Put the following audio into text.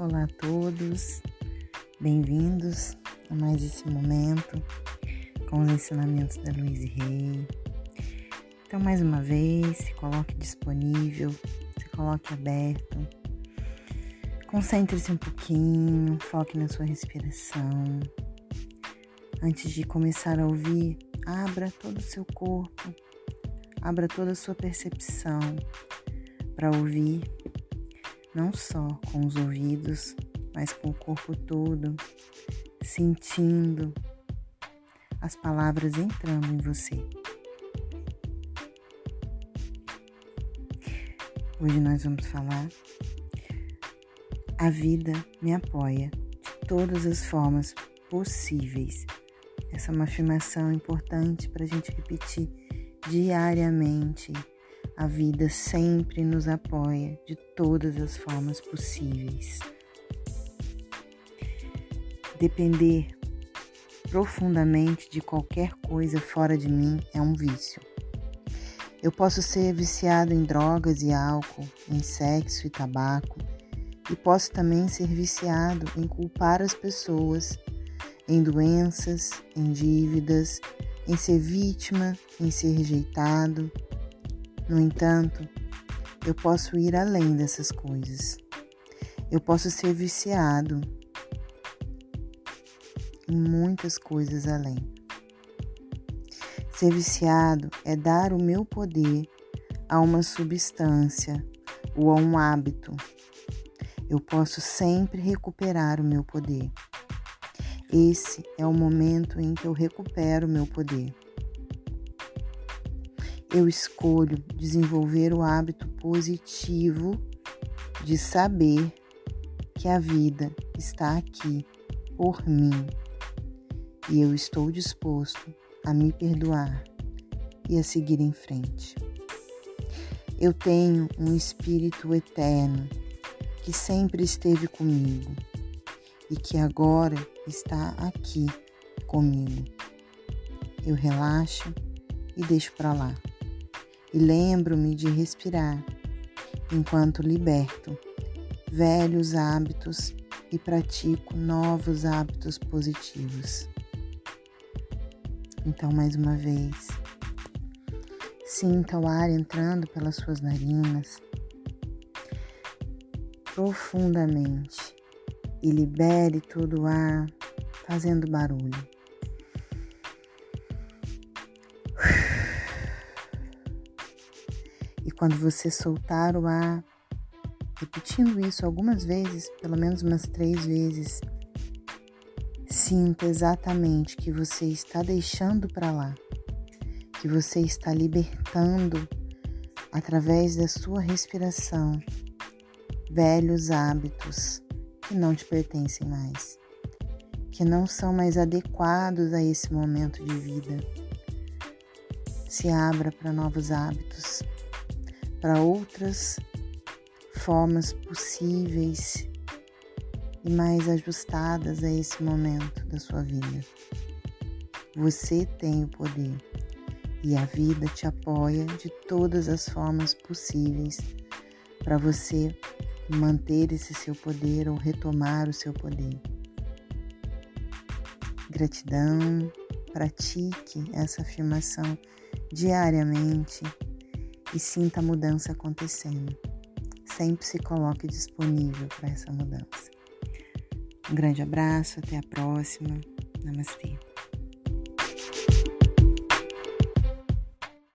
Olá a todos, bem-vindos a mais esse momento com os ensinamentos da Luiz Rei. Então, mais uma vez, se coloque disponível, se coloque aberto, concentre-se um pouquinho, foque na sua respiração. Antes de começar a ouvir, abra todo o seu corpo, abra toda a sua percepção para ouvir não só com os ouvidos, mas com o corpo todo, sentindo as palavras entrando em você. Hoje nós vamos falar A vida me apoia de todas as formas possíveis. Essa é uma afirmação importante para a gente repetir diariamente a vida sempre nos apoia de todas as formas possíveis. Depender profundamente de qualquer coisa fora de mim é um vício. Eu posso ser viciado em drogas e álcool, em sexo e tabaco, e posso também ser viciado em culpar as pessoas, em doenças, em dívidas, em ser vítima, em ser rejeitado, no entanto, eu posso ir além dessas coisas. Eu posso ser viciado em muitas coisas além. Ser viciado é dar o meu poder a uma substância ou a um hábito. Eu posso sempre recuperar o meu poder. Esse é o momento em que eu recupero o meu poder eu escolho desenvolver o hábito positivo de saber que a vida está aqui por mim e eu estou disposto a me perdoar e a seguir em frente. Eu tenho um Espírito eterno que sempre esteve comigo e que agora está aqui comigo. Eu relaxo e deixo para lá e lembro-me de respirar enquanto liberto velhos hábitos e pratico novos hábitos positivos. Então, mais uma vez, sinta o ar entrando pelas suas narinas profundamente e libere todo o ar fazendo barulho. Quando você soltar o ar, repetindo isso algumas vezes, pelo menos umas três vezes, sinta exatamente que você está deixando para lá, que você está libertando através da sua respiração velhos hábitos que não te pertencem mais, que não são mais adequados a esse momento de vida. Se abra para novos hábitos para outras formas possíveis e mais ajustadas a esse momento da sua vida. Você tem o poder e a vida te apoia de todas as formas possíveis para você manter esse seu poder ou retomar o seu poder. Gratidão, pratique essa afirmação diariamente e sinta a mudança acontecendo. Sempre se coloque disponível para essa mudança. Um grande abraço, até a próxima. Namastê.